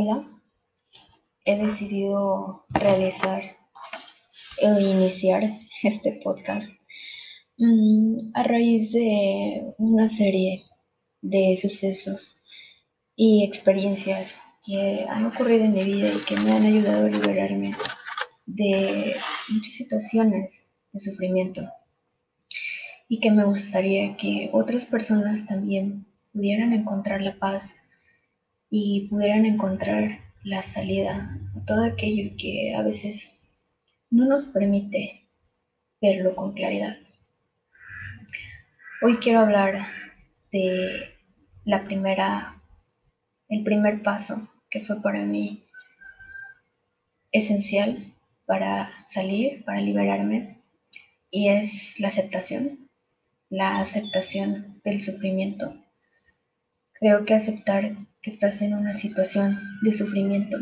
Hola, he decidido realizar o iniciar este podcast mm, a raíz de una serie de sucesos y experiencias que han ocurrido en mi vida y que me han ayudado a liberarme de muchas situaciones de sufrimiento. Y que me gustaría que otras personas también pudieran encontrar la paz y pudieran encontrar la salida a todo aquello que a veces no nos permite verlo con claridad. Hoy quiero hablar de la primera, el primer paso que fue para mí esencial para salir, para liberarme, y es la aceptación, la aceptación del sufrimiento. Creo que aceptar estás en una situación de sufrimiento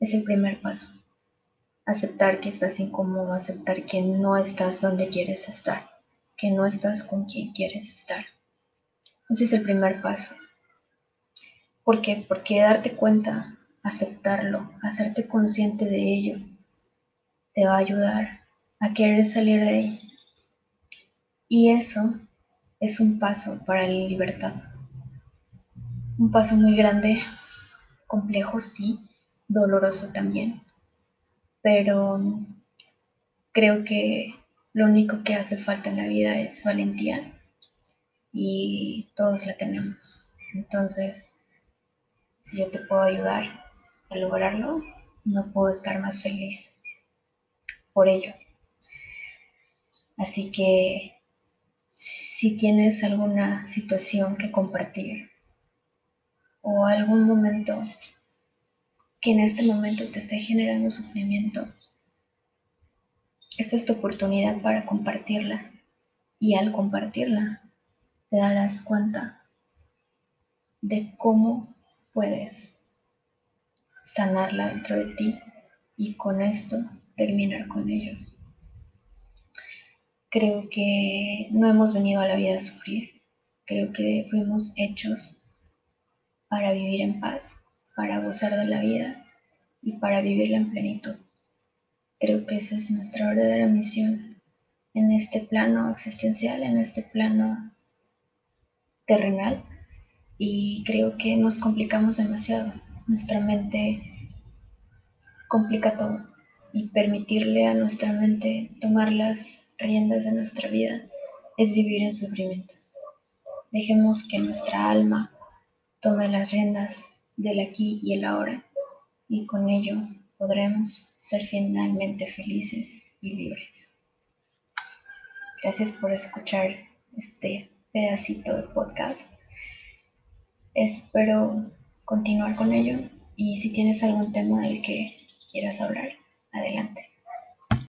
es el primer paso. Aceptar que estás incómodo, aceptar que no estás donde quieres estar, que no estás con quien quieres estar. Ese es el primer paso. ¿Por qué? Porque darte cuenta, aceptarlo, hacerte consciente de ello, te va a ayudar a querer salir de ahí. Y eso es un paso para la libertad un paso muy grande, complejo, sí, doloroso también, pero creo que lo único que hace falta en la vida es valentía y todos la tenemos. Entonces, si yo te puedo ayudar a lograrlo, no puedo estar más feliz por ello. Así que si tienes alguna situación que compartir, o algún momento que en este momento te esté generando sufrimiento, esta es tu oportunidad para compartirla. Y al compartirla, te darás cuenta de cómo puedes sanarla dentro de ti y con esto terminar con ello. Creo que no hemos venido a la vida a sufrir, creo que fuimos hechos para vivir en paz, para gozar de la vida y para vivirla en plenitud. Creo que esa es nuestra verdadera misión en este plano existencial, en este plano terrenal. Y creo que nos complicamos demasiado. Nuestra mente complica todo. Y permitirle a nuestra mente tomar las riendas de nuestra vida es vivir en sufrimiento. Dejemos que nuestra alma tome las riendas del aquí y el ahora y con ello podremos ser finalmente felices y libres. Gracias por escuchar este pedacito de podcast. Espero continuar con ello y si tienes algún tema del que quieras hablar, adelante.